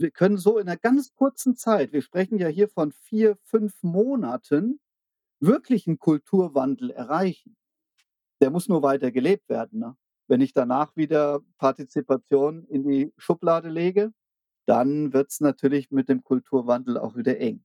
Wir können so in einer ganz kurzen Zeit wir sprechen ja hier von 4, 5 Monaten, wirklich 'n Kulturwandel erreichen. Der muss nur weiter gelebt werden, ne? Wenn ich danach wieder Partizipation in die Schublade lege, dann wird's natürlich mit dem Kulturwandel auch wieder eng.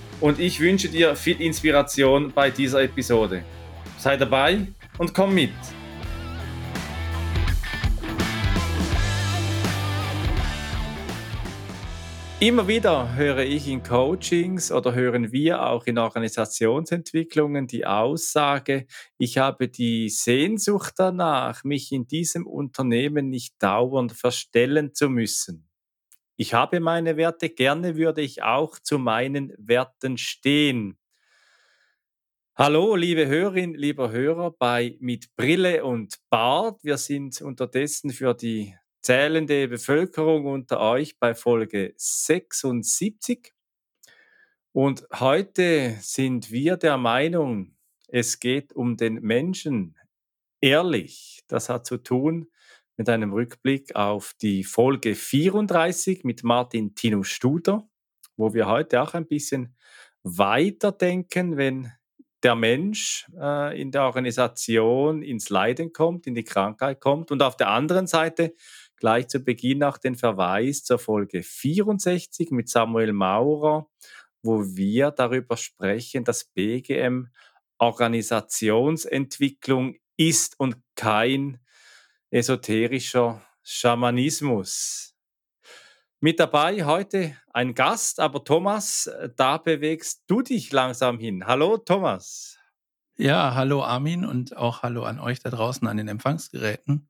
und ich wünsche dir viel Inspiration bei dieser Episode. Sei dabei und komm mit. Immer wieder höre ich in Coachings oder hören wir auch in Organisationsentwicklungen die Aussage, ich habe die Sehnsucht danach, mich in diesem Unternehmen nicht dauernd verstellen zu müssen. Ich habe meine Werte, gerne würde ich auch zu meinen Werten stehen. Hallo, liebe Hörerin, lieber Hörer bei Mit Brille und Bart. Wir sind unterdessen für die zählende Bevölkerung unter euch bei Folge 76. Und heute sind wir der Meinung, es geht um den Menschen ehrlich. Das hat zu tun mit einem Rückblick auf die Folge 34 mit Martin Tino Studer, wo wir heute auch ein bisschen weiterdenken, wenn der Mensch äh, in der Organisation ins Leiden kommt, in die Krankheit kommt. Und auf der anderen Seite gleich zu Beginn auch den Verweis zur Folge 64 mit Samuel Maurer, wo wir darüber sprechen, dass BGM Organisationsentwicklung ist und kein esoterischer Schamanismus. Mit dabei heute ein Gast, aber Thomas, da bewegst du dich langsam hin. Hallo Thomas. Ja, hallo Armin und auch hallo an euch da draußen an den Empfangsgeräten.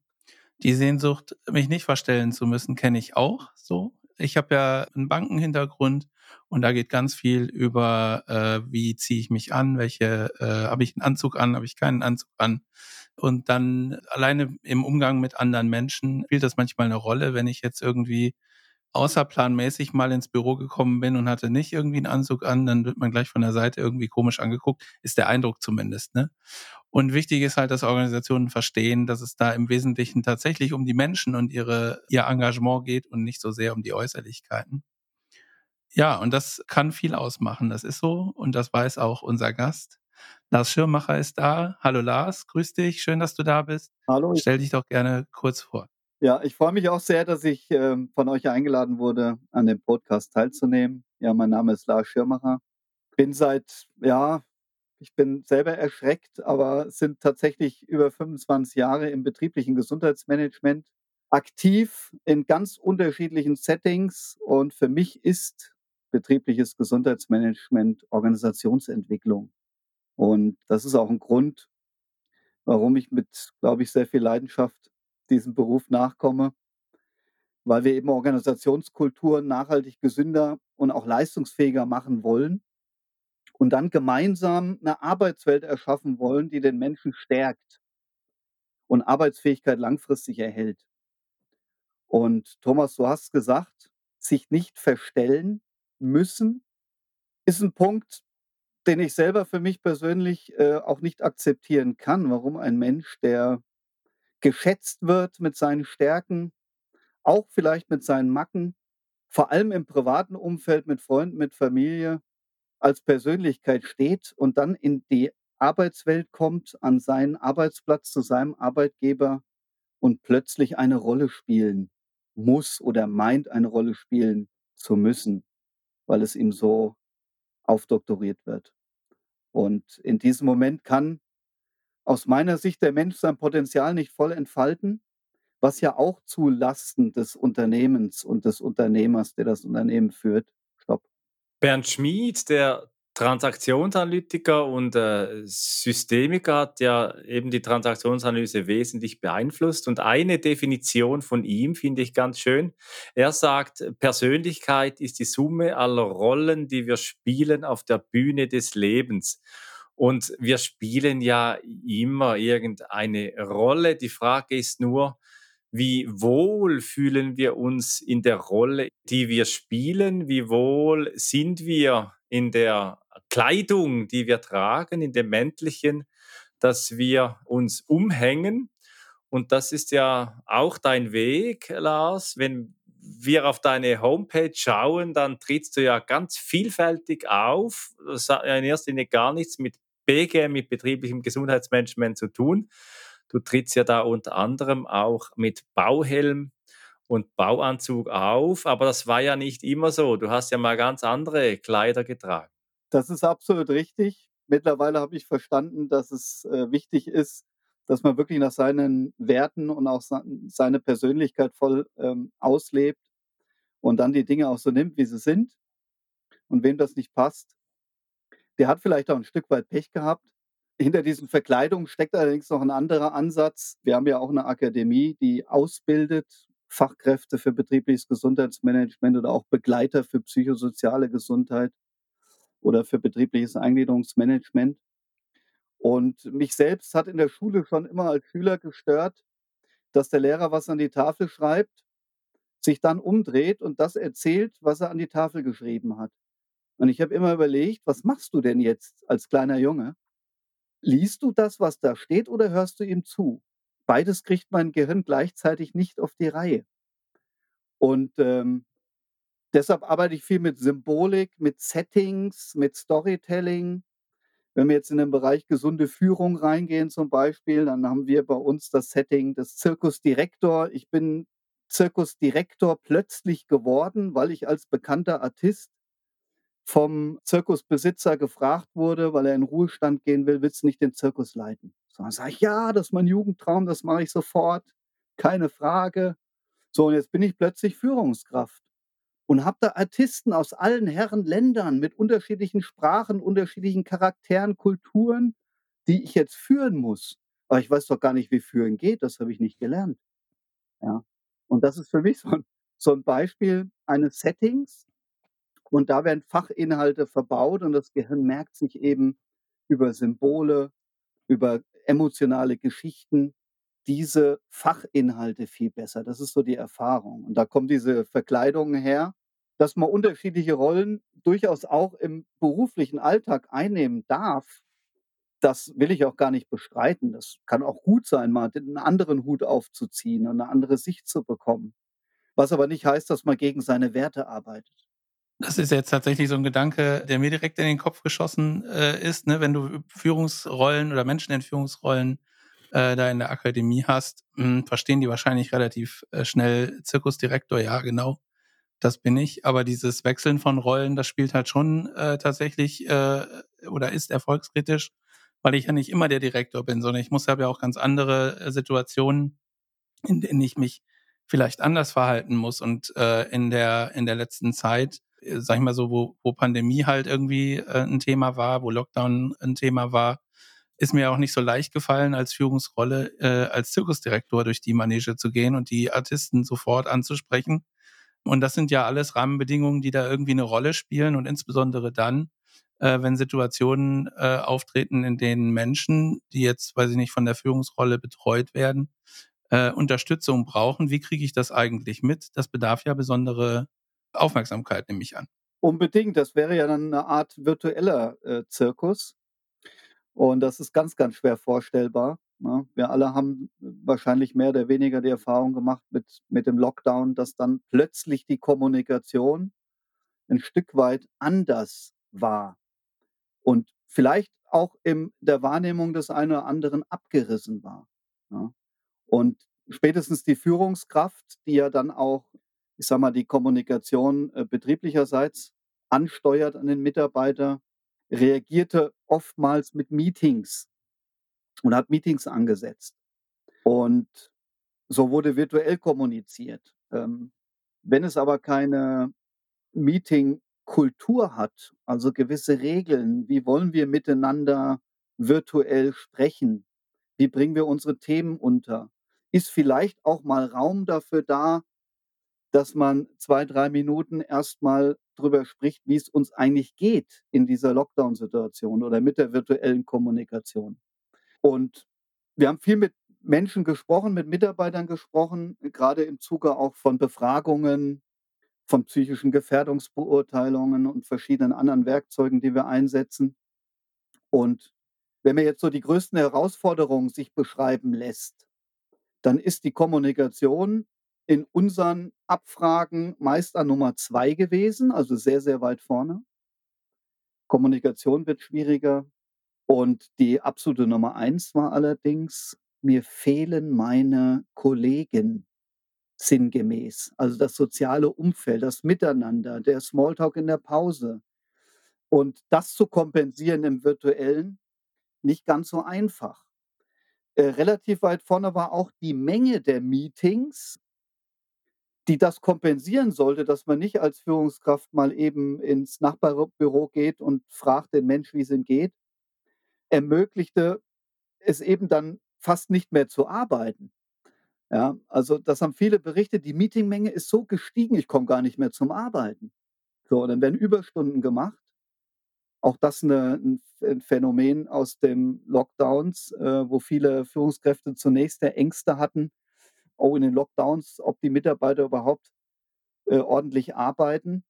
Die Sehnsucht, mich nicht verstellen zu müssen, kenne ich auch so. Ich habe ja einen Bankenhintergrund und da geht ganz viel über, äh, wie ziehe ich mich an, welche, äh, habe ich einen Anzug an, habe ich keinen Anzug an. Und dann alleine im Umgang mit anderen Menschen spielt das manchmal eine Rolle, wenn ich jetzt irgendwie außerplanmäßig mal ins Büro gekommen bin und hatte nicht irgendwie einen Anzug an, dann wird man gleich von der Seite irgendwie komisch angeguckt, ist der Eindruck zumindest. Ne? Und wichtig ist halt, dass Organisationen verstehen, dass es da im Wesentlichen tatsächlich um die Menschen und ihre, ihr Engagement geht und nicht so sehr um die Äußerlichkeiten. Ja, und das kann viel ausmachen, das ist so und das weiß auch unser Gast. Lars Schirmacher ist da. Hallo Lars, grüß dich, schön, dass du da bist. Hallo. Stell dich doch gerne kurz vor. Ja, ich freue mich auch sehr, dass ich ähm, von euch eingeladen wurde, an dem Podcast teilzunehmen. Ja, mein Name ist Lars Schirmacher. Bin seit, ja, ich bin selber erschreckt, aber sind tatsächlich über 25 Jahre im betrieblichen Gesundheitsmanagement aktiv in ganz unterschiedlichen Settings. Und für mich ist betriebliches Gesundheitsmanagement Organisationsentwicklung. Und das ist auch ein Grund, warum ich mit, glaube ich, sehr viel Leidenschaft diesem Beruf nachkomme, weil wir eben Organisationskulturen nachhaltig gesünder und auch leistungsfähiger machen wollen und dann gemeinsam eine Arbeitswelt erschaffen wollen, die den Menschen stärkt und Arbeitsfähigkeit langfristig erhält. Und Thomas, du hast gesagt, sich nicht verstellen müssen, ist ein Punkt, den ich selber für mich persönlich, äh, auch nicht akzeptieren kann, warum ein Mensch, der geschätzt wird mit seinen Stärken, auch vielleicht mit seinen Macken, vor allem im privaten Umfeld mit Freunden, mit Familie, als Persönlichkeit steht und dann in die Arbeitswelt kommt, an seinen Arbeitsplatz zu seinem Arbeitgeber und plötzlich eine Rolle spielen muss oder meint, eine Rolle spielen zu müssen, weil es ihm so aufdoktoriert wird. Und in diesem Moment kann aus meiner Sicht der Mensch sein Potenzial nicht voll entfalten, was ja auch zu Lasten des Unternehmens und des Unternehmers, der das Unternehmen führt. Stopp. Bernd Schmid, der Transaktionsanalytiker und, äh, Systemiker hat ja eben die Transaktionsanalyse wesentlich beeinflusst und eine Definition von ihm finde ich ganz schön. Er sagt: „Persönlichkeit ist die Summe aller Rollen, die wir spielen auf der Bühne des Lebens.“ Und wir spielen ja immer irgendeine Rolle. Die Frage ist nur, wie wohl fühlen wir uns in der Rolle, die wir spielen? Wie wohl sind wir in der Kleidung, die wir tragen, in dem Männlichen, das wir uns umhängen. Und das ist ja auch dein Weg, Lars. Wenn wir auf deine Homepage schauen, dann trittst du ja ganz vielfältig auf. Das hat in erster Linie gar nichts mit BGM, mit betrieblichem Gesundheitsmanagement zu tun. Du trittst ja da unter anderem auch mit Bauhelm und Bauanzug auf, aber das war ja nicht immer so. Du hast ja mal ganz andere Kleider getragen. Das ist absolut richtig. Mittlerweile habe ich verstanden, dass es, äh, wichtig ist, dass man wirklich nach seinen Werten und auch seine Persönlichkeit voll, ähm, auslebt und dann die Dinge auch so nimmt, wie sie sind. Und wem das nicht passt, der hat vielleicht auch ein Stück weit Pech gehabt. Hinter diesen Verkleidungen steckt allerdings noch ein anderer Ansatz. Wir haben ja auch eine Akademie, die ausbildet Fachkräfte für betriebliches Gesundheitsmanagement oder auch Begleiter für psychosoziale Gesundheit oder für betriebliches Eingliederungsmanagement. Und mich selbst hat in der Schule schon immer als Schüler gestört, dass der Lehrer was an die Tafel schreibt, sich dann umdreht und das erzählt, was er an die Tafel geschrieben hat. Und ich habe immer überlegt, was machst du denn jetzt als kleiner Junge? Liest du das, was da steht, oder hörst du ihm zu? Beides kriegt mein Gehirn gleichzeitig nicht auf die Reihe. Und ähm, deshalb arbeite ich viel mit Symbolik, mit Settings, mit Storytelling. Wenn wir jetzt in den Bereich gesunde Führung reingehen zum Beispiel, dann haben wir bei uns das Setting des Zirkusdirektor. Ich bin Zirkusdirektor plötzlich geworden, weil ich als bekannter Artist vom Zirkusbesitzer gefragt wurde, weil er in Ruhestand gehen will: „Willst du nicht den Zirkus leiten?“ So, dann sage ich: „Ja, das ist mein Jugendtraum, das mache ich sofort, keine Frage.“ So, und jetzt bin ich plötzlich Führungskraft und habe da Artisten aus allen Herren Ländern mit unterschiedlichen Sprachen, unterschiedlichen Charakteren, Kulturen, die ich jetzt führen muss. Aber ich weiß doch gar nicht, wie führen geht, das habe ich nicht gelernt. Ja. Und das ist für mich so 'n so 'n Beispiel eines Settings und da werden Fachinhalte verbaut und das Gehirn merkt sich eben über Symbole, über emotionale Geschichten diese Fachinhalte viel besser. Das ist so die Erfahrung. Und da kommen diese Verkleidungen her, dass man unterschiedliche Rollen durchaus auch im beruflichen Alltag einnehmen darf. Das will ich auch gar nicht bestreiten. Das kann auch gut sein, mal den 'n anderen Hut aufzuziehen und 'ne andere Sicht zu bekommen. Was aber nicht heißt, dass man gegen seine Werte arbeitet. Das ist jetzt tatsächlich so 'n Gedanke, der mir direkt in den Kopf geschossen, äh, ist, ne? Wenn du Führungsrollen oder Menschen in Führungsrollen, äh, da in der Akademie hast, hm, verstehen die wahrscheinlich relativ, äh, schnell Zirkusdirektor, ja genau, das bin ich. Aber dieses Wechseln von Rollen, das spielt halt schon, äh, tatsächlich, äh, oder ist erfolgskritisch, weil ich ja nicht immer der Direktor bin, sondern ich muss ja auch ganz andere, äh, Situationen, in denen ich mich vielleicht anders verhalten muss. Und, äh, in der in der letzten Zeit, äh, sage ich mal so, wo wo Pandemie halt irgendwie, äh, 'n Thema war, wo Lockdown 'n Thema war, ist mir auch nicht so leicht gefallen, als Führungsrolle, äh, als Zirkusdirektor durch die Manege zu gehen und die Artisten sofort anzusprechen. Und das sind ja alles Rahmenbedingungen, die da irgendwie 'ne Rolle spielen und insbesondere dann, äh, wenn Situationen, äh, auftreten, in denen Menschen, die jetzt, weiß ich nicht, von der Führungsrolle betreut werden, äh, Unterstützung brauchen. Wie kriege ich das eigentlich mit? Das bedarf ja besondere Aufmerksamkeit, nehme ich an. Unbedingt, das wäre ja dann 'ne Art virtueller, äh, Zirkus. Und das ist ganz, ganz schwer vorstellbar, ne? Wir alle haben wahrscheinlich mehr oder weniger die Erfahrung gemacht mit mit dem Lockdown, dass dann plötzlich die Kommunikation 'n Stück weit anders war und vielleicht auch in der Wahrnehmung des einen oder anderen abgerissen war, ne? Und spätestens die Führungskraft, die ja dann auch, ich sage mal, die Kommunikation, äh, betrieblicherseits ansteuert an den Mitarbeiter, reagierte oftmals mit Meetings und hat Meetings angesetzt. Und so wurde virtuell kommuniziert. Ähm, wenn es aber keine Kultur hat, also gewisse Regeln. Wie wollen wir miteinander virtuell sprechen? Wie bringen wir unsere Themen unter? Ist vielleicht auch mal Raum dafür da, dass man 2, 3 Minuten erst mal drüber spricht, wie es uns eigentlich geht in dieser Lockdown-Situation oder mit der virtuellen Kommunikation. Und wir haben viel mit Menschen gesprochen, mit Mitarbeitern gesprochen, gerade im Zuge auch von Befragungen, von psychischen Gefährdungsbeurteilungen und verschiedenen anderen Werkzeugen, die wir einsetzen. Und wenn man jetzt so die größten Herausforderungen sich beschreiben lässt, dann ist die Kommunikation in unseren Abfragen meist an Nummer 2 gewesen, also sehr, sehr weit vorne. Kommunikation wird schwieriger. Und die absolute Nummer 1 war allerdings: „Mir fehlen meine Kollegen“, sinngemäß. Also, das soziale Umfeld, das Miteinander, der Smalltalk in der Pause. Und das zu kompensieren im Virtuellen, nicht ganz so einfach. Äh, relativ weit vorne war auch die Menge der Meetings die das kompensieren sollte, dass man nicht als Führungskraft mal eben ins Nachbarbüro geht und fragt den Mensch, wie es ihm geht, ermöglichte es eben dann fast nicht mehr zu arbeiten. Ja, also das haben viele berichtet, die Meetingmenge ist so gestiegen, ich komme gar nicht mehr zum Arbeiten. So, dann werden Überstunden gemacht. Auch das 'ne 'n Ph Phänomen aus den Lockdowns, äh, wo viele Führungskräfte zunächst der Ängste hatten, oh, in den Lockdowns, ob die Mitarbeiter überhaupt, äh, ordentlich arbeiten.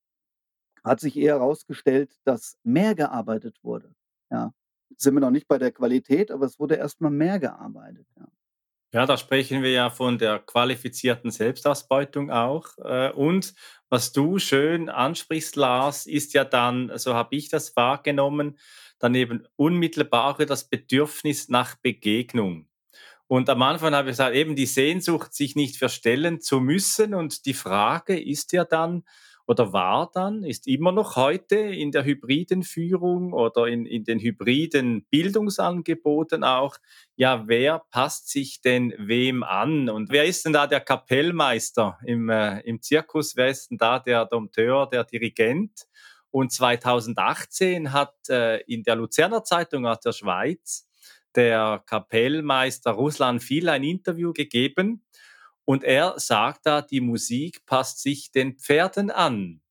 Hat sich eher herausgestellt, dass mehr gearbeitet wurde, ja. Sind wir noch nicht bei der Qualität, aber es wurde erst mal mehr gearbeitet, ja. Ja, da sprechen wir ja von der qualifizierten Selbstausbeutung auch. Äh, und was du schön ansprichst, Lars, ist ja dann, so habe ich das wahrgenommen, dann eben unmittelbar das Bedürfnis nach Begegnung. Und am Anfang habe ich gesagt, eben die Sehnsucht, sich nicht verstellen zu müssen. Und die Frage ist ja dann oder war dann, ist immer noch heute in der hybriden Führung oder in, in den hybriden Bildungsangeboten auch, ja, wer passt sich denn wem an? Und wer ist denn da der Kapellmeister im, äh, im Zirkus? Wer ist denn da der Dompteur, der Dirigent? Und 2018 hat äh, in der Luzerner Zeitung aus der Schweiz der Kapellmeister Ruslan Viel ein Interview gegeben und er sagt da, die Musik passt sich den Pferden an.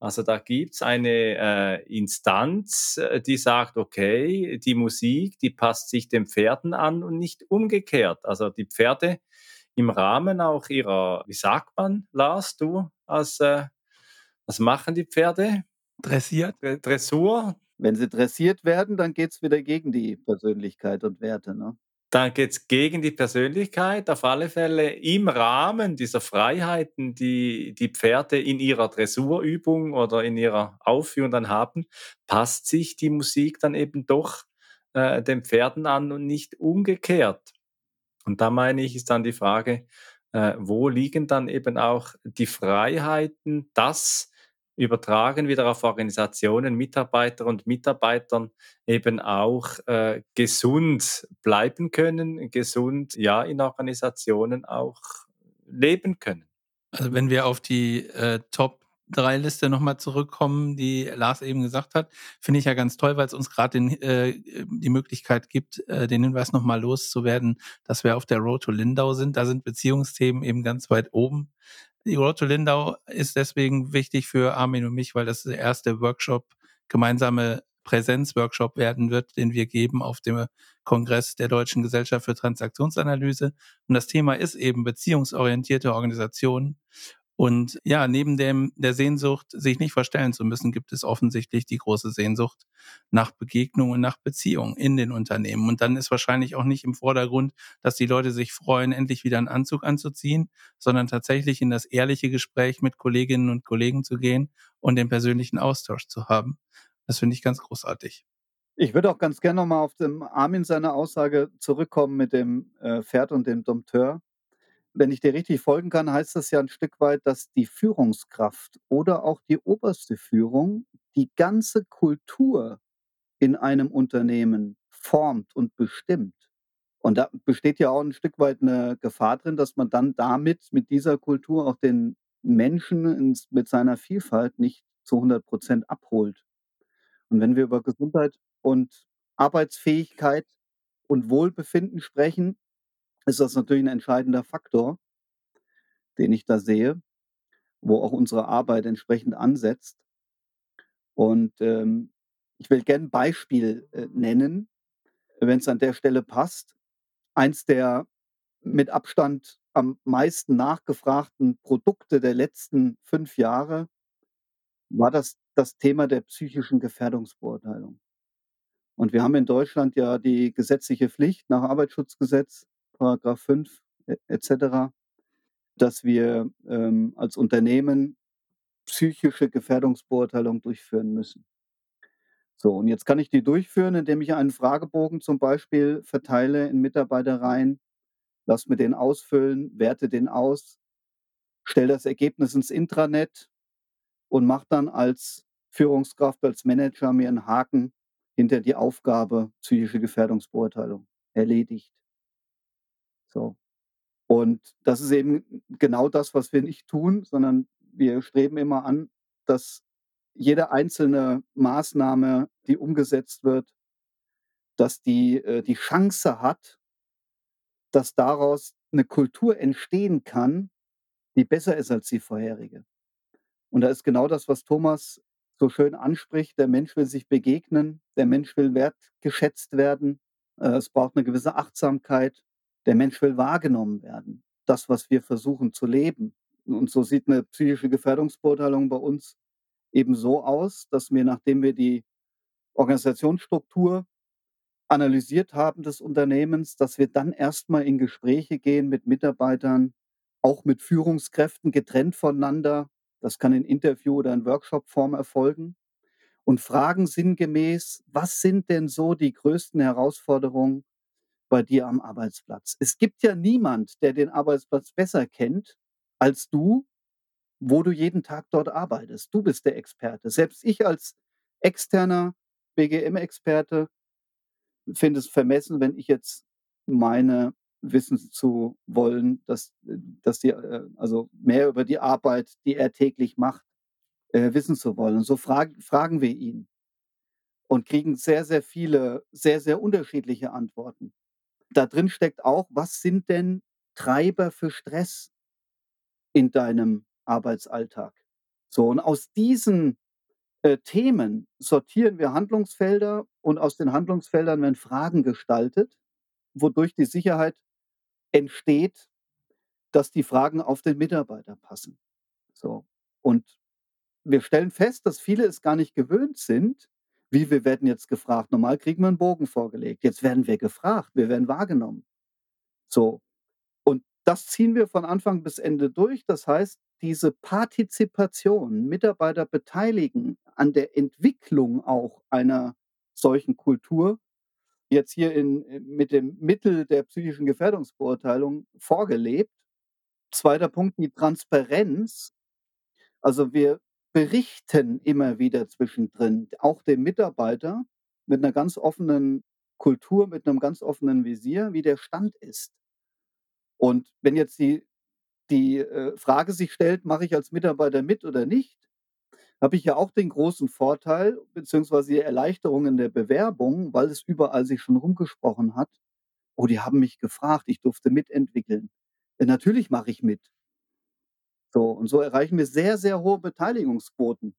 Also da gibt's eine äh, Instanz, äh, die sagt, okay, die Musik, die passt sich den Pferden an und nicht umgekehrt. Also die Pferde im Rahmen auch ihrer, wie sagt man, Lars, du als, äh, was machen die Pferde? Dressiert. Dressur, wenn sie dressiert werden, dann geht's wieder gegen die Persönlichkeit und Werte, ne? Dann geht's gegen die Persönlichkeit. Auf alle Fälle im Rahmen dieser Freiheiten, die die Pferde in ihrer Dressurübung oder in ihrer Aufführung dann haben, passt sich die Musik dann eben doch äh, den Pferden an und nicht umgekehrt. Und da meine ich, ist dann die Frage, äh, wo liegen dann eben auch die Freiheiten, das übertragen wieder auf Organisationen, Mitarbeiter und Mitarbeitern eben auch äh, gesund bleiben können, gesund ja in Organisationen auch leben können. Also wenn wir auf die äh, Top drei Liste nochmal zurückkommen, die Lars eben gesagt hat, finde ich ja ganz toll, weil es uns gerade äh, die Möglichkeit gibt, äh, den Hinweis nochmal loszuwerden, dass wir auf der Road to Lindau sind. Da sind Beziehungsthemen eben ganz weit oben. Die Road to Lindau ist deswegen wichtig für Armin und mich, weil das der erste Workshop, gemeinsame Präsenzworkshop werden wird, den wir geben auf dem Kongress der Deutschen Gesellschaft für Transaktionsanalyse. Und das Thema ist eben beziehungsorientierte Organisationen. Und ja, neben dem, der Sehnsucht, sich nicht verstellen zu müssen, gibt es offensichtlich die große Sehnsucht nach Begegnung und nach Beziehung in den Unternehmen. Und dann ist wahrscheinlich auch nicht im Vordergrund, dass die Leute sich freuen, endlich wieder einen Anzug anzuziehen, sondern tatsächlich in das ehrliche Gespräch mit Kolleginnen und Kollegen zu gehen und den persönlichen Austausch zu haben. Das finde ich ganz großartig. Ich würde auch ganz gerne nochmal auf dem Armin seine Aussage zurückkommen mit dem äh, Pferd und dem Dompteur wenn ich dir richtig folgen kann, heißt das ja ein Stück weit, dass die Führungskraft oder auch die oberste Führung die ganze Kultur in einem Unternehmen formt und bestimmt. Und da besteht ja auch ein Stück weit eine Gefahr drin, dass man dann damit, mit dieser Kultur auch den Menschen ins mit seiner Vielfalt nicht zu 100% abholt. Und wenn wir über Gesundheit und Arbeitsfähigkeit und Wohlbefinden sprechen, ist das natürlich 'n entscheidender Faktor den ich da sehe, wo auch unsere Arbeit entsprechend ansetzt. Und, ähm, ich will gern 'n Beispiel, äh, nennen, wenn's an der Stelle passt. Eins der mit Abstand am meisten nachgefragten Produkte der letzten 5 Jahre war das das Thema der psychischen Gefährdungsbeurteilung. Und wir haben in Deutschland ja die gesetzliche Pflicht nach Arbeitsschutzgesetz, Paragraph 5 e et cetera, dass wir, ähm, als Unternehmen psychische Gefährdungsbeurteilung durchführen müssen. So, und jetzt kann ich die durchführen, indem ich einen Fragebogen zum Beispiel verteile in Mitarbeiterreihen, lasse mir den ausfüllen, werte den aus, stelle das Ergebnis ins Intranet und mache dann als Führungskraft, als Manager mir 'n Haken hinter die Aufgabe psychische Gefährdungsbeurteilung, erledigt. So. Und das ist eben genau das, was wir nicht tun, sondern wir streben immer an, dass jede einzelne Maßnahme, die umgesetzt wird dass die, äh, die Chance hat dass daraus 'ne Kultur entstehen kann, die besser ist als die vorherige. Und da ist genau das, was Thomas so schön anspricht. Der Mensch will sich begegnen, der Mensch will wertgeschätzt werden. Äh, es braucht 'ne gewisse Achtsamkeit. Der Mensch will wahrgenommen werden. Das, was wir versuchen zu leben. Und so sieht 'ne psychische Gefährdungsbeurteilung bei uns eben so aus, dass wir, nachdem wir die Organisationsstruktur analysiert haben des Unternehmens, dass wir dann erst mal in Gespräche gehen mit Mitarbeitern, auch mit Führungskräften getrennt voneinander. Das kann in Interview oder in Workshopform erfolgen und fragen sinngemäß: „Was sind denn so die größten Herausforderungen bei dir am Arbeitsplatz?“ Es gibt ja niemand, der den Arbeitsplatz besser kennt als du, wo du jeden Tag dort arbeitest. Du bist der Experte. Selbst ich als externer BGM-Experte finde es vermessen, wenn ich jetzt meine, wissen zu wollen, dass dass die äh, also mehr über die Arbeit, die er täglich macht, äh, wissen zu wollen. Und so frag fragen wir ihn und kriegen sehr, sehr viele, sehr, sehr unterschiedliche Antworten. Da drin steckt auch: „Was sind denn Treiber für Stress in deinem Arbeitsalltag?“ So, und aus diesen, äh, Themen sortieren wir Handlungsfelder und aus den Handlungsfeldern werden Fragen gestaltet, wodurch die Sicherheit entsteht, dass die Fragen auf den Mitarbeiter passen. So, und wir stellen fest, dass viele es gar nicht gewöhnt sind. Wie, wir werden jetzt gefragt? Normal kriegen wir 'n Bogen vorgelegt. Jetzt werden wir gefragt, wir werden wahrgenommen. So, und das ziehen wir von Anfang bis Ende durch. Das heißt, diese Partizipation, Mitarbeiter beteiligen an der Entwicklung auch einer solchen Kultur, jetzt hier in mit dem Mittel der psychischen Gefährdungsbeurteilung vorgelebt. 2. Punkt, die Transparenz. Also, wir berichten immer wieder zwischendrin, auch dem Mitarbeiter mit 'ner ganz offenen Kultur, mit 'nem ganz offenen Visier, wie der Stand ist. Und wenn jetzt die die, äh, Frage sich stellt: „Mache ich als Mitarbeiter mit oder nicht?“ Habe ich ja auch den großen Vorteil beziehungsweise die Erleichterung in der Bewerbung, weil es überall sich schon rumgesprochen hat: „Oh, die haben mich gefragt, ich durfte mitentwickeln. Ja, natürlich mache ich mit.“ So, und so erreichen wir sehr, sehr hohe Beteiligungsquoten.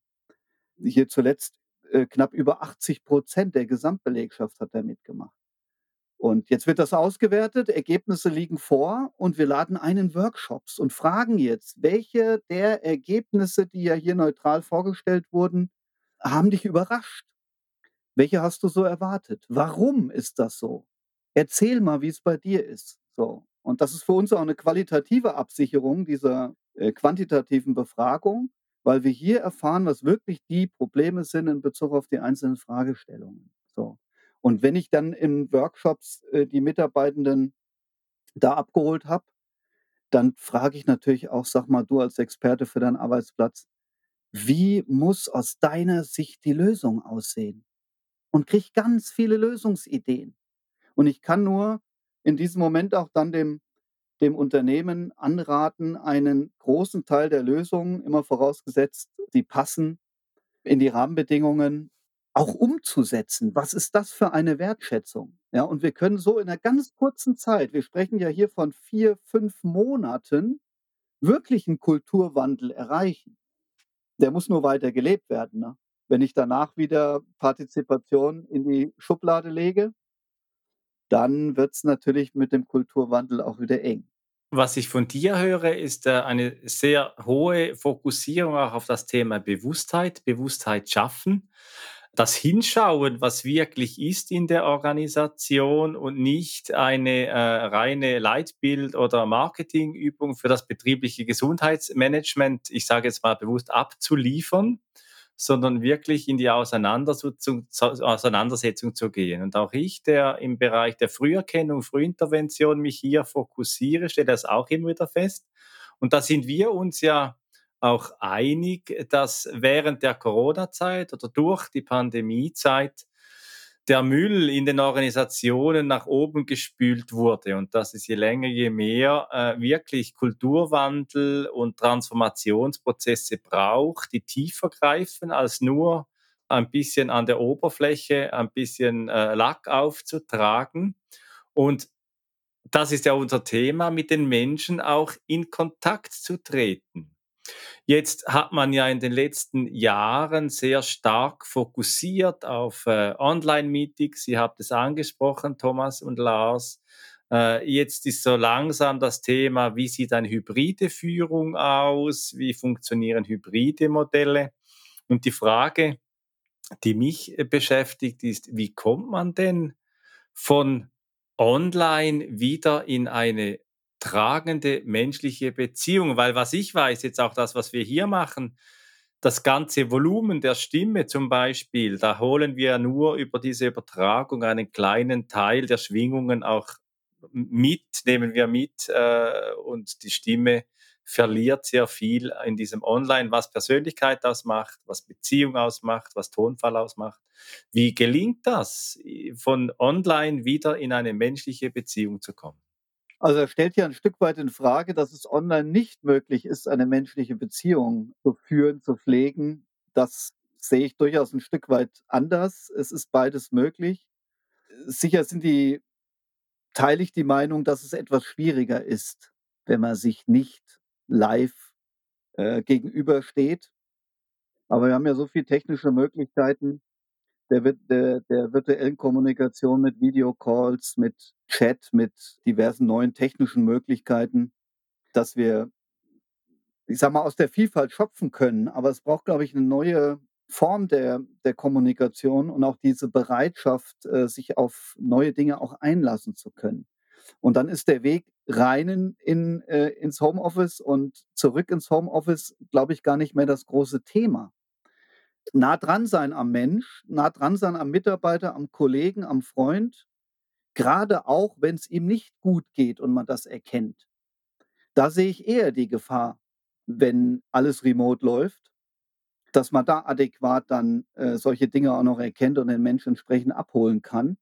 Hier zuletzt, äh, knapp über 80 % der Gesamtbelegschaft hat da mitgemacht. Und jetzt wird das ausgewertet, Ergebnisse liegen vor und wir laden ein in Workshops und fragen jetzt: „Welche der Ergebnisse, die ja hier neutral vorgestellt wurden, haben dich überrascht? Welche hast du so erwartet? Warum ist das so? Erzähl mal, wie's bei dir ist.“ So, und das ist für uns auch 'ne qualitative Absicherung dieser, äh, quantitativen Befragung, weil wir hier erfahren, was wirklich die Probleme sind in Bezug auf die einzelnen Fragestellungen. So, und wenn ich dann in Workshops, äh, die Mitarbeitenden da abgeholt habe, dann frage ich natürlich auch: „Sag mal, du als Experte für deinen Arbeitsplatz, wie muss aus deiner Sicht die Lösung aussehen?“ Und kriege ganz viele Lösungsideen. Und ich kann nur in diesem Moment auch dann dem dem Unternehmen anraten, einen großen Teil der Lösung, immer vorausgesetzt, sie passen, in die Rahmenbedingungen auch umzusetzen. Was ist das für eine Wertschätzung? Ja, und wir können so in einer ganz kurzen Zeit wir sprechen ja hier von 4, 5 Monaten, wirklich 'n Kulturwandel erreichen. Der muss nur weiter gelebt werden, ne? Wenn ich danach wieder Partizipation in die Schublade lege dann wird's natürlich mit dem Kulturwandel auch wieder eng. Was ich von dir höre, ist, äh, eine sehr hohe Fokussierung auch auf das Thema Bewusstheit, Bewusstheit schaffen. Das Hinschauen, was wirklich ist in der Organisation und nicht eine, äh, reine Leitbild oder Marketingübung für das betriebliche Gesundheitsmanagement, ich sage jetzt mal bewusst abzuliefern, sondern wirklich in die Auseinandersetzung Auseinandersetzung zu gehen. Und auch ich, der im Bereich der Früherkennung, Frühintervention mich hier fokussiere, stelle das auch immer wieder fest. Und da sind wir uns ja auch einig, dass während der Corona-Zeit oder durch die Pandemiezeit der Müll in den Organisationen nach oben gespült wurde und dass es je länger, je mehr äh, wirklich Kulturwandel und Transformationsprozesse braucht, die tiefer greifen als nur ein bisschen an der Oberfläche, ein bisschen äh, Lack aufzutragen. Und das ist ja unser Thema, mit den Menschen auch in Kontakt zu treten. Jetzt hat man ja in den letzten Jahren sehr stark fokussiert auf äh, Online-Meetings. Sie habt es angesprochen, Thomas und Lars. Äh, jetzt ist so langsam das Thema, wie sieht eine hybride Führung aus? Wie funktionieren hybride Modelle? Und die Frage, die mich beschäftigt, ist, wie kommt man denn von online wieder in eine tragende menschliche Beziehung. Weil was ich weiß, jetzt auch das, was wir hier machen, das ganze Volumen der Stimme zum Beispiel, da holen wir nur über diese Übertragung einen kleinen Teil der Schwingungen auch mit, nehmen wir mit äh, und die Stimme verliert sehr viel in diesem Online, was Persönlichkeit ausmacht, was Beziehung ausmacht, was Tonfall ausmacht. Wie gelingt das, von online wieder in eine menschliche Beziehung zu kommen? Also, er stellt ja ein Stück weit in Frage, dass es online nicht möglich ist, eine menschliche Beziehung zu führen, zu pflegen. Das sehe ich durchaus ein Stück weit anders. Es ist beides möglich. Sicher sind die teile ich die Meinung, dass es etwas schwieriger ist, wenn man sich nicht live, äh, gegenübersteht. Aber wir haben ja so viel technische Möglichkeiten der, der, der virtuellen Kommunikation mit Videocalls, mit Chat, mit diversen neuen technischen Möglichkeiten, dass wir, ich sag mal, aus der Vielfalt schöpfen können. Aber es braucht, glaube ich, eine neue Form der, der Kommunikation und auch diese Bereitschaft, äh, sich auf neue Dinge auch einlassen zu können. Und dann ist der Weg rein in, äh, ins Homeoffice und zurück ins Homeoffice, glaube ich, gar nicht mehr das große Thema nah dran sein am Mensch, nah dran sein am Mitarbeiter, am Kollegen, am Freund, gerade auch, wenn es ihm nicht gut geht und man das erkennt. Da sehe ich eher die Gefahr, wenn alles remote läuft, dass man da adäquat dann äh, solche Dinge auch noch erkennt und den Menschen entsprechend abholen kann.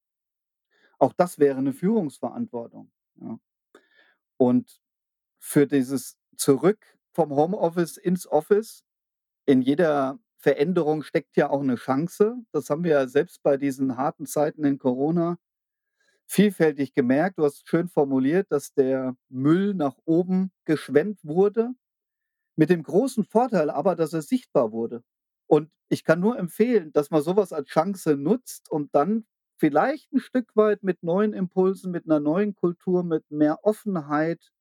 Auch das wäre eine Führungsverantwortung. Ja. Und für dieses Zurück vom Homeoffice ins Office in jeder Veränderung steckt ja auch eine Chance. Das haben wir ja selbst bei diesen harten Zeiten in Corona vielfältig gemerkt. Du hast schön formuliert, dass der Müll nach oben geschwemmt wurde, mit dem großen Vorteil aber, dass er sichtbar wurde. Und ich kann nur empfehlen, dass man sowas als Chance nutzt und dann vielleicht ein Stück weit mit neuen Impulsen, mit einer neuen Kultur, mit mehr Offenheit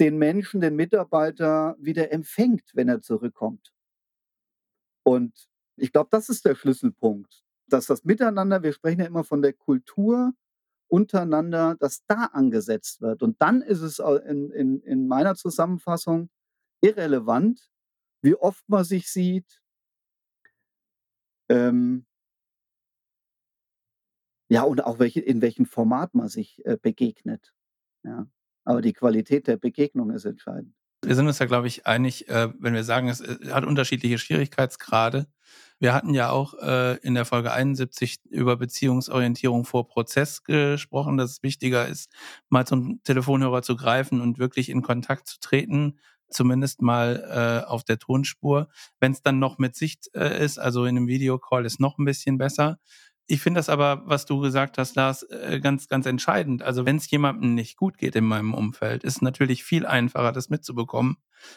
den Menschen, den Mitarbeiter wieder empfängt, wenn er zurückkommt. Und ich glaube, das ist der Schlüsselpunkt, dass das Miteinander wir sprechen ja immer von der Kultur untereinander, dass da angesetzt wird. Und dann ist es in in in meiner Zusammenfassung irrelevant, wie oft man sich sieht ähm ja, und auch welche in welchem Format man sich, äh, begegnet, ja. Aber die Qualität der Begegnung ist entscheidend. Wir sind uns ja, glaube ich, einig, äh, wenn wir sagen, es äh, hat unterschiedliche Schwierigkeitsgrade. Wir hatten ja auch äh, in der Folge 71 über Beziehungsorientierung vor Prozess gesprochen, dass es wichtiger ist, mal zum Telefonhörer zu greifen und wirklich in Kontakt zu treten, zumindest mal äh, auf der Tonspur. Wenn es dann noch mit Sicht äh, ist, also in einem Videocall, ist noch ein bisschen besser. Ich finde das aber, was du gesagt hast, Lars, äh, ganz, ganz entscheidend. Also wenn es jemandem nicht gut geht in meinem Umfeld, ist natürlich viel einfacher, das mitzubekommen,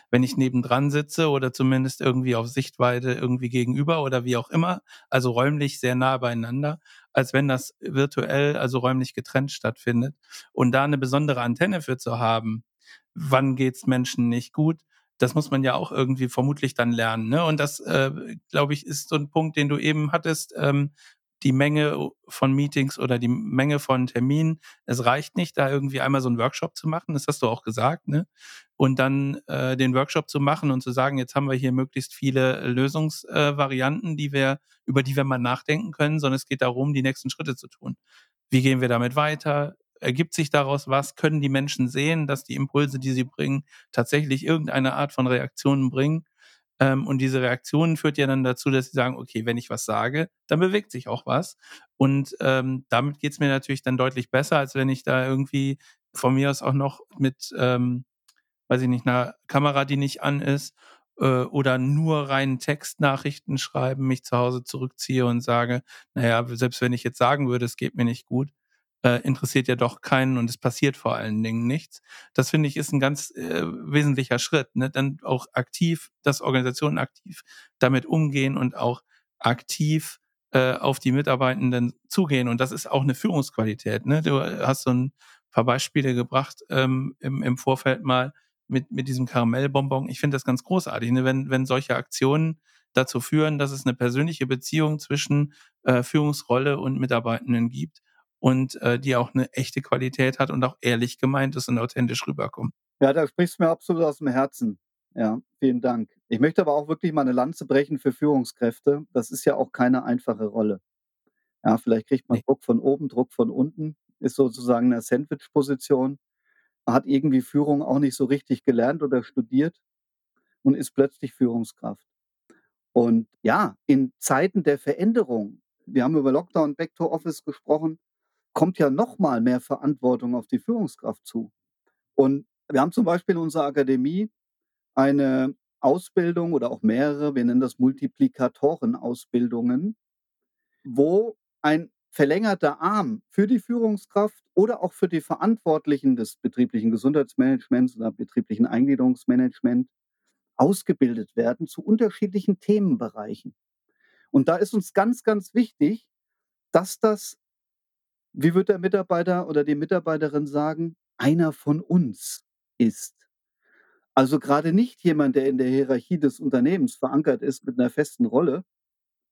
wenn ich nebendran sitze oder zumindest irgendwie auf Sichtweite irgendwie gegenüber oder wie auch immer, also räumlich sehr nah beieinander, als wenn das virtuell, also räumlich getrennt stattfindet. Und da eine besondere Antenne für zu haben, wann geht's Menschen nicht gut, das muss man ja auch irgendwie vermutlich dann lernen. Ne? Und das, äh, glaube ich, ist so ein Punkt, den du eben hattest. Ähm, die Menge von Meetings oder die Menge von Terminen. Es reicht nicht, da irgendwie einmal so einen Workshop zu machen, das hast du auch gesagt, ne? Und dann äh, den Workshop zu machen und zu sagen, jetzt haben wir hier möglichst viele Lösungsvarianten, äh, die wir, über die wir mal nachdenken können, sondern es geht darum, die nächsten Schritte zu tun. Wie gehen wir damit weiter? Ergibt sich daraus was? Können die Menschen sehen, dass die Impulse, die sie bringen, tatsächlich irgendeine Art von Reaktionen bringen? Ähm, und diese Reaktion führt ja dann dazu, dass sie sagen, okay, wenn ich was sage, dann bewegt sich auch was. Und ähm, damit geht's mir natürlich dann deutlich besser, als wenn ich da irgendwie von mir aus auch noch mit, ähm, weiß ich nicht, einer Kamera, die nicht an ist, äh, oder nur rein Textnachrichten schreiben, mich zu Hause zurückziehe und sage, naja, selbst wenn ich jetzt sagen würde, es geht mir nicht gut, äh, interessiert ja doch keinen und es passiert vor allen Dingen nichts. Das finde ich ist ein ganz äh, wesentlicher Schritt. Ne? Dann auch aktiv, dass Organisationen aktiv damit umgehen und auch aktiv äh, auf die Mitarbeitenden zugehen. Und das ist auch eine Führungsqualität. Ne? Du hast so ein paar Beispiele gebracht ähm, im, im Vorfeld mal mit, mit diesem Karamellbonbon. Ich finde das ganz großartig, ne? wenn, wenn solche Aktionen dazu führen, dass es eine persönliche Beziehung zwischen äh, Führungsrolle und Mitarbeitenden gibt und äh, die auch eine echte Qualität hat und auch ehrlich gemeint ist und authentisch rüberkommt. Ja, da sprichst du mir absolut aus dem Herzen. Ja, vielen Dank. Ich möchte aber auch wirklich mal eine Lanze brechen für Führungskräfte. Das ist ja auch keine einfache Rolle. Ja, vielleicht kriegt man Druck von oben, Druck von unten, ist sozusagen eine Sandwich-Position. Man hat irgendwie Führung auch nicht so richtig gelernt oder studiert und ist plötzlich Führungskraft. Und ja, in Zeiten der Veränderung, wir haben über Lockdown, Back to Office gesprochen, kommt ja noch mal mehr Verantwortung auf die Führungskraft zu. Und wir haben zum Beispiel in unserer Akademie eine Ausbildung oder auch mehrere, wir nennen das Multiplikatoren-Ausbildungen, wo ein verlängerter Arm für die Führungskraft oder auch für die Verantwortlichen des betrieblichen Gesundheitsmanagements oder betrieblichen Eingliederungsmanagement ausgebildet werden zu unterschiedlichen Themenbereichen. Und da ist uns ganz, ganz wichtig, dass das wie wird der Mitarbeiter oder die Mitarbeiterin sagen, einer von uns ist? Also gerade nicht jemand, der in der Hierarchie des Unternehmens verankert ist mit einer festen Rolle.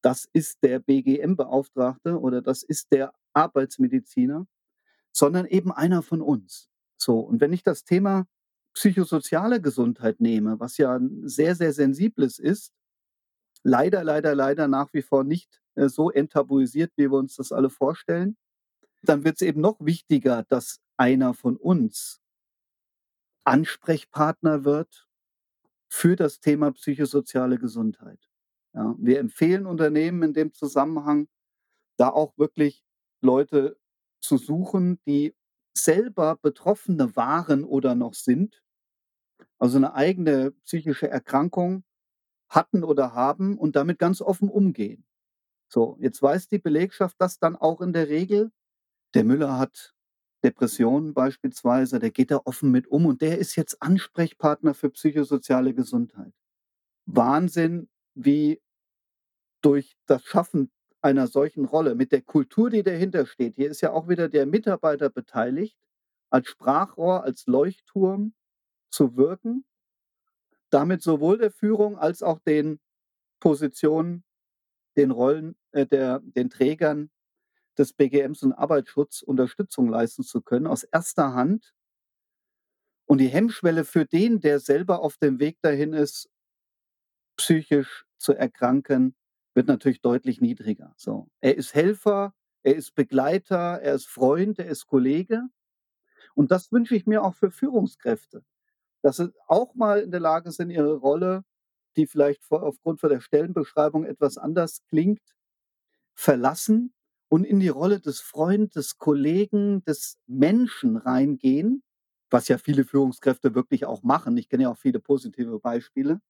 Das ist der BGM-Beauftragte oder das ist der Arbeitsmediziner, sondern eben einer von uns. So, und wenn ich das Thema psychosoziale Gesundheit nehme, was ja ein sehr, sehr sensibles ist, leider, leider, leider nach wie vor nicht äh, so enttabuisiert, wie wir uns das alle vorstellen, dann wird es eben noch wichtiger, dass einer von uns Ansprechpartner wird für das Thema psychosoziale Gesundheit. Ja, wir empfehlen Unternehmen in dem Zusammenhang, da auch wirklich Leute zu suchen, die selber Betroffene waren oder noch sind, also eine eigene psychische Erkrankung hatten oder haben und damit ganz offen umgehen. So, jetzt weiß die Belegschaft das dann auch in der Regel der Müller hat Depressionen beispielsweise, der geht da offen mit um und der ist jetzt Ansprechpartner für psychosoziale Gesundheit. Wahnsinn, wie durch das Schaffen einer solchen Rolle mit der Kultur, die dahinter steht, hier ist ja auch wieder der Mitarbeiter beteiligt, als Sprachrohr, als Leuchtturm zu wirken, damit sowohl der Führung als auch den Positionen, den Rollen, äh, der, den Trägern des BGMs und Arbeitsschutz Unterstützung leisten zu können, aus erster Hand. Und die Hemmschwelle für den, der selber auf dem Weg dahin ist, psychisch zu erkranken, wird natürlich deutlich niedriger. So. Er ist Helfer, er ist Begleiter, er ist Freund, er ist Kollege. Und das wünsche ich mir auch für Führungskräfte, dass sie auch mal in der Lage sind, ihre Rolle, die vielleicht aufgrund von der Stellenbeschreibung etwas anders klingt, verlassen und in die Rolle des Freundes, des Kollegen, des Menschen reingehen, was ja viele Führungskräfte wirklich auch machen. Ich kenne ja auch viele positive Beispiele.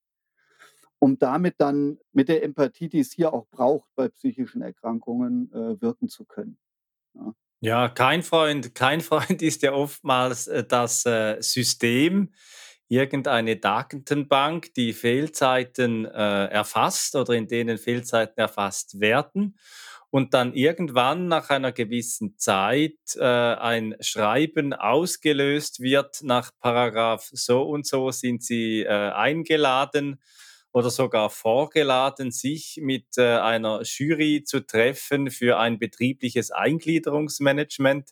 Um damit dann mit der Empathie, die es hier auch braucht bei psychischen Erkrankungen, äh, wirken zu können. Ja. Ja, kein Freund kein Freund ist ja oftmals, äh, das, äh, System, irgendeine Datenbank, die Fehlzeiten, äh, erfasst oder in denen Fehlzeiten erfasst werden und dann irgendwann nach einer gewissen Zeit, äh, ein Schreiben ausgelöst wird nach Paragraph so und so sind Sie, äh, eingeladen oder sogar vorgeladen, sich mit äh, einer Jury zu treffen für ein betriebliches Eingliederungsmanagement.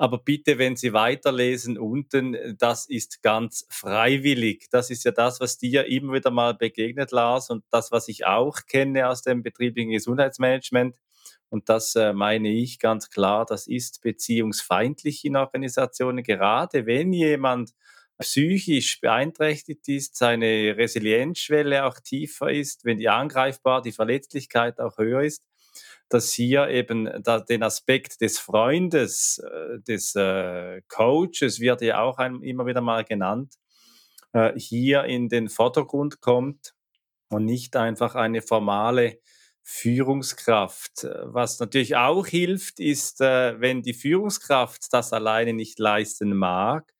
Aber bitte, wenn Sie weiterlesen unten, das ist ganz freiwillig. Das ist ja das, was dir immer wieder mal begegnet, Lars, und das, was ich auch kenne aus dem betrieblichen Gesundheitsmanagement. Und das äh, meine ich ganz klar, das ist beziehungsfeindlich in Organisationen, gerade wenn jemand psychisch beeinträchtigt ist, seine Resilienzschwelle auch tiefer ist, wenn die angreifbar, die Verletzlichkeit auch höher ist, dass hier eben da den Aspekt des Freundes, äh, des äh, Coaches wird ja auch ein, immer wieder mal genannt, äh, hier in den Vordergrund kommt und nicht einfach eine formale Führungskraft. Was natürlich auch hilft, ist, äh, wenn die Führungskraft das alleine nicht leisten mag,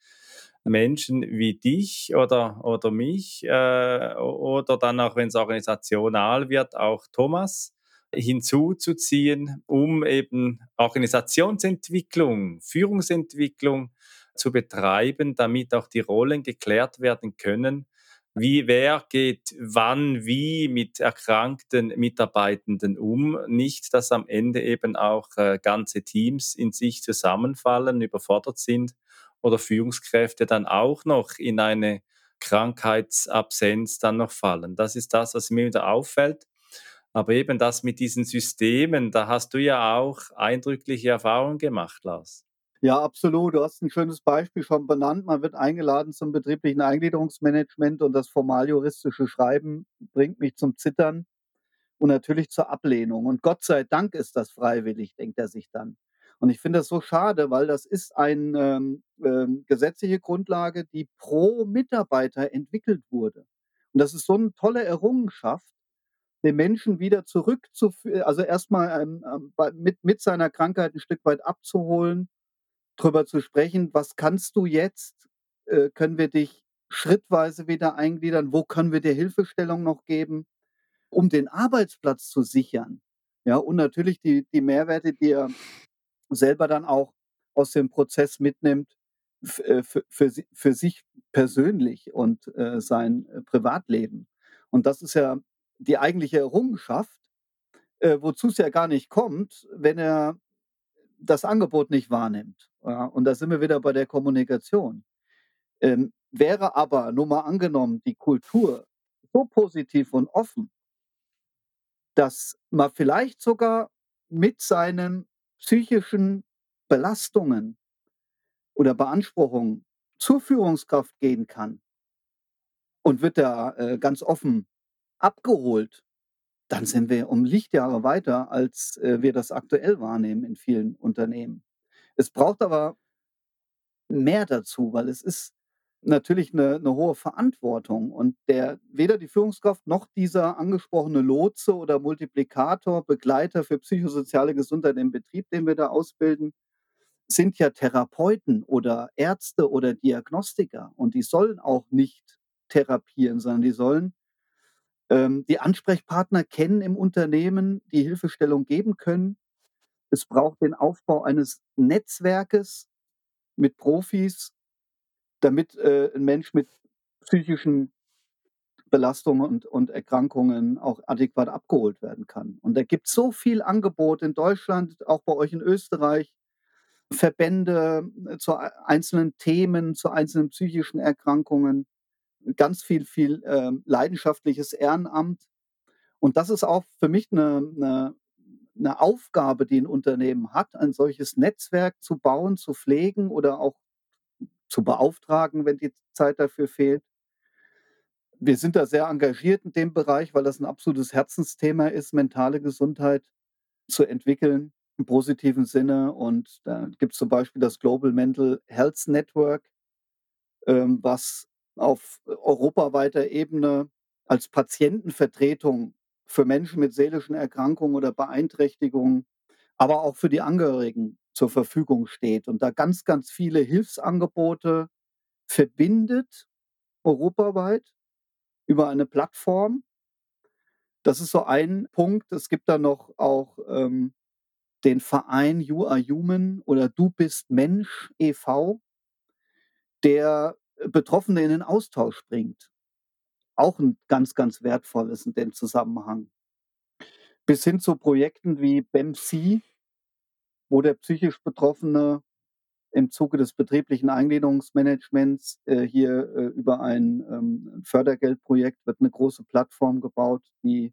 Menschen wie dich oder, oder mich äh, oder dann auch, wenn es organisational wird, auch Thomas hinzuzuziehen, um eben Organisationsentwicklung, Führungsentwicklung zu betreiben, damit auch die Rollen geklärt werden können. Wie, wer geht wann, wie mit erkrankten Mitarbeitenden um? Nicht, dass am Ende eben auch äh, ganze Teams in sich zusammenfallen, überfordert sind oder Führungskräfte dann auch noch in eine Krankheitsabsenz dann noch fallen. Das ist das, was mir wieder auffällt. Aber eben das mit diesen Systemen, da hast du ja auch eindrückliche Erfahrungen gemacht, Lars. Ja, absolut. Du hast ein schönes Beispiel schon benannt. Man wird eingeladen zum betrieblichen Eingliederungsmanagement und das formaljuristische Schreiben bringt mich zum Zittern und natürlich zur Ablehnung. Und Gott sei Dank ist das freiwillig, denkt er sich dann. Und ich finde das so schade, weil das ist eine ähm, ähm, gesetzliche Grundlage, die pro Mitarbeiter entwickelt wurde. Und das ist so eine tolle Errungenschaft, den Menschen wieder zurückzuführen, also erstmal ähm, ähm mit, mit seiner Krankheit ein Stück weit abzuholen, darüber zu sprechen, was kannst du jetzt, äh, können wir dich schrittweise wieder eingliedern, wo können wir dir Hilfestellung noch geben, um den Arbeitsplatz zu sichern. Ja, und natürlich die, die Mehrwerte, die er selber dann auch aus dem Prozess mitnimmt äh, für, für, für sich persönlich und äh, sein äh, Privatleben. Und das ist ja die eigentliche Errungenschaft, äh, wozu es ja gar nicht kommt, wenn er das Angebot nicht wahrnimmt. Ja, und da sind wir wieder bei der Kommunikation. Ähm, wäre aber, nur mal angenommen, die Kultur so positiv und offen, dass man vielleicht sogar mit seinen psychischen Belastungen oder Beanspruchungen zur Führungskraft gehen kann und wird da äh, ganz offen abgeholt, dann sind wir um Lichtjahre weiter, als äh, wir das aktuell wahrnehmen in vielen Unternehmen. Es braucht aber mehr dazu, weil es ist natürlich eine, eine hohe Verantwortung und der weder die Führungskraft noch dieser angesprochene Lotse oder Multiplikator, Begleiter für psychosoziale Gesundheit im Betrieb, den wir da ausbilden, sind ja Therapeuten oder Ärzte oder Diagnostiker und die sollen auch nicht therapieren, sondern die sollen die Ansprechpartner kennen im Unternehmen, die Hilfestellung geben können. Es braucht den Aufbau eines Netzwerkes mit Profis, damit äh, ein Mensch mit psychischen Belastungen und, und Erkrankungen auch adäquat abgeholt werden kann. Und da gibt es so viel Angebot in Deutschland, auch bei euch in Österreich, Verbände äh, zu einzelnen Themen, zu einzelnen psychischen Erkrankungen, ganz viel, viel äh, leidenschaftliches Ehrenamt. Und das ist auch für mich eine, eine, eine Aufgabe, die ein Unternehmen hat, ein solches Netzwerk zu bauen, zu pflegen oder auch zu beauftragen, wenn die Zeit dafür fehlt. Wir sind da sehr engagiert in dem Bereich, weil das ein absolutes Herzensthema ist, mentale Gesundheit zu entwickeln im positiven Sinne. Und da gibt es zum Beispiel das Global Mental Health Network, ähm, was auf europaweiter Ebene als Patientenvertretung für Menschen mit seelischen Erkrankungen oder Beeinträchtigungen, aber auch für die Angehörigen zur Verfügung steht und da ganz, ganz viele Hilfsangebote verbindet, europaweit, über eine Plattform. Das ist so ein Punkt. Es gibt da noch auch ähm, den Verein You Are Human oder Du bist Mensch e.V., der Betroffene in den Austausch bringt. Auch ein ganz, ganz wertvolles in dem Zusammenhang. Bis hin zu Projekten wie BEMC, wo der psychisch Betroffene im Zuge des betrieblichen Eingliederungsmanagements äh, hier äh, über ein ähm, Fördergeldprojekt wird eine große Plattform gebaut, die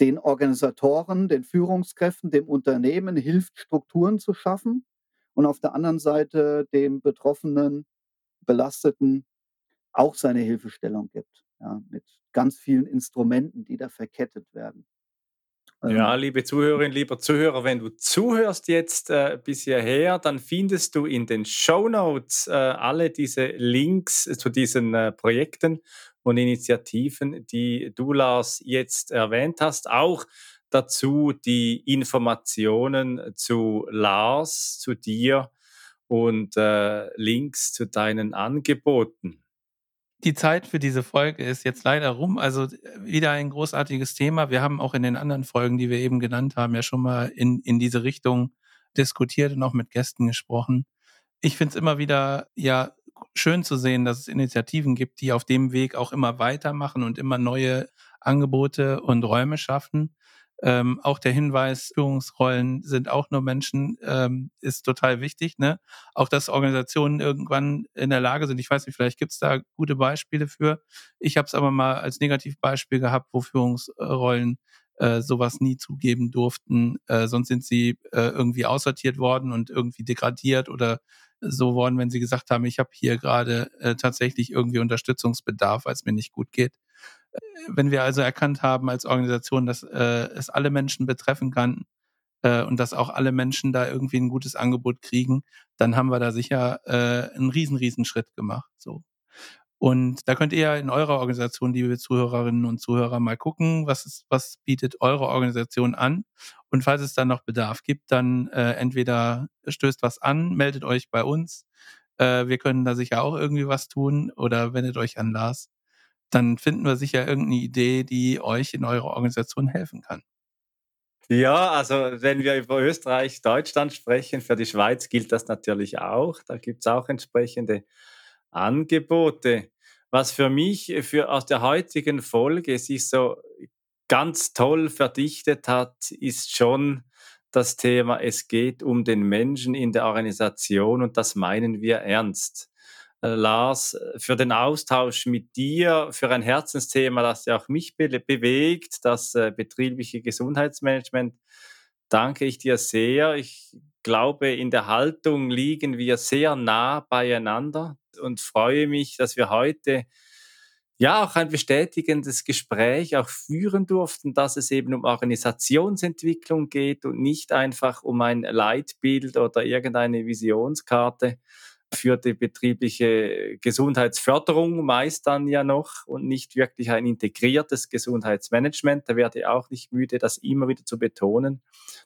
den Organisatoren, den Führungskräften, dem Unternehmen hilft, Strukturen zu schaffen und auf der anderen Seite dem Betroffenen, Belasteten auch seine Hilfestellung gibt, ja, mit ganz vielen Instrumenten, die da verkettet werden. Ja, ähm. liebe Zuhörerinnen, lieber Zuhörer, wenn du zuhörst jetzt äh, bis hierher, dann findest du in den Show Notes äh, alle diese Links zu diesen äh, Projekten und Initiativen, die du, Lars, jetzt erwähnt hast. Auch dazu die Informationen zu Lars, zu dir und äh, Links zu deinen Angeboten die Zeit für diese Folge ist jetzt leider rum. Also wieder ein großartiges Thema. Wir haben auch in den anderen Folgen, die wir eben genannt haben, ja schon mal in, in diese Richtung diskutiert und auch mit Gästen gesprochen. Ich finde es immer wieder ja schön zu sehen, dass es Initiativen gibt, die auf dem Weg auch immer weitermachen und immer neue Angebote und Räume schaffen. Ähm, auch der Hinweis, Führungsrollen sind auch nur Menschen, ähm, ist total wichtig. Ne? Auch dass Organisationen irgendwann in der Lage sind, ich weiß nicht, vielleicht gibt es da gute Beispiele für. Ich habe es aber mal als Negativbeispiel gehabt, wo Führungsrollen äh, sowas nie zugeben durften. Äh, sonst sind sie äh, irgendwie aussortiert worden und irgendwie degradiert oder so worden, wenn sie gesagt haben, ich habe hier gerade äh, tatsächlich irgendwie Unterstützungsbedarf, weil es mir nicht gut geht. Wenn wir also erkannt haben als Organisation, dass äh, es alle Menschen betreffen kann äh, und dass auch alle Menschen da irgendwie ein gutes Angebot kriegen, dann haben wir da sicher äh, einen riesen, riesen Schritt gemacht. So. Und da könnt ihr in eurer Organisation, liebe Zuhörerinnen und Zuhörer, mal gucken, was, ist, was bietet eure Organisation an. Und falls es dann noch Bedarf gibt, dann äh, entweder stößt was an, meldet euch bei uns. Äh, wir können da sicher auch irgendwie was tun oder wendet euch an Lars dann finden wir sicher irgendeine Idee, die euch in eurer Organisation helfen kann. Ja, also wenn wir über Österreich, Deutschland sprechen, für die Schweiz gilt das natürlich auch. Da gibt es auch entsprechende Angebote. Was für mich für, aus der heutigen Folge sich so ganz toll verdichtet hat, ist schon das Thema, es geht um den Menschen in der Organisation und das meinen wir ernst. Äh, Lars, für den Austausch mit dir, für ein Herzensthema, das ja auch mich be bewegt, das äh, betriebliche Gesundheitsmanagement. Danke ich dir sehr. Ich glaube, in der Haltung liegen wir sehr nah beieinander und freue mich, dass wir heute ja auch ein bestätigendes Gespräch auch führen durften, dass es eben um Organisationsentwicklung geht und nicht einfach um ein Leitbild oder irgendeine Visionskarte, für die betriebliche Gesundheitsförderung meist dann ja noch und nicht wirklich ein integriertes Gesundheitsmanagement. Da werde ich auch nicht müde, das immer wieder zu betonen,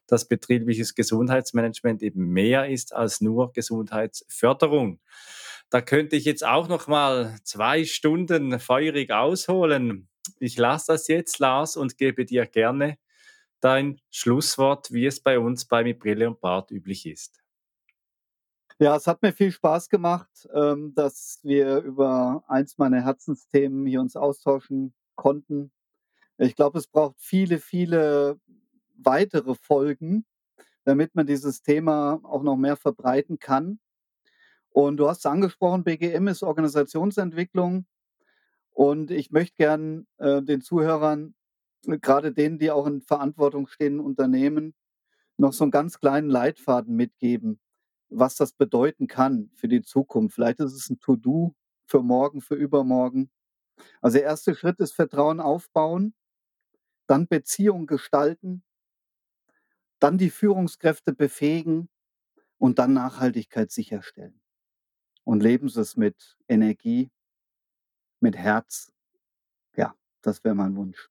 dass betriebliches Gesundheitsmanagement eben mehr ist als nur Gesundheitsförderung. Da könnte ich jetzt auch noch mal zwei Stunden feurig ausholen. Ich lasse das jetzt, Lars, und gebe dir gerne dein Schlusswort, wie es bei uns bei Mit Brille und Bart üblich ist. Ja, es hat mir viel Spaß gemacht, ähm, dass wir über eins meiner Herzensthemen hier uns austauschen konnten. Ich glaube, es braucht viele, viele weitere Folgen, damit man dieses Thema auch noch mehr verbreiten kann. Und du hast es angesprochen, BGM ist Organisationsentwicklung. Und ich möchte gern äh, den Zuhörern, äh, gerade denen, die auch in Verantwortung stehen, Unternehmen, noch so einen ganz kleinen Leitfaden mitgeben was das bedeuten kann für die Zukunft. Vielleicht ist es ein To-Do für morgen, für übermorgen. Also der erste Schritt ist Vertrauen aufbauen, dann Beziehung gestalten, dann die Führungskräfte befähigen und dann Nachhaltigkeit sicherstellen. und leben Sie es mit Energie, mit Herz. Ja, das wäre mein Wunsch.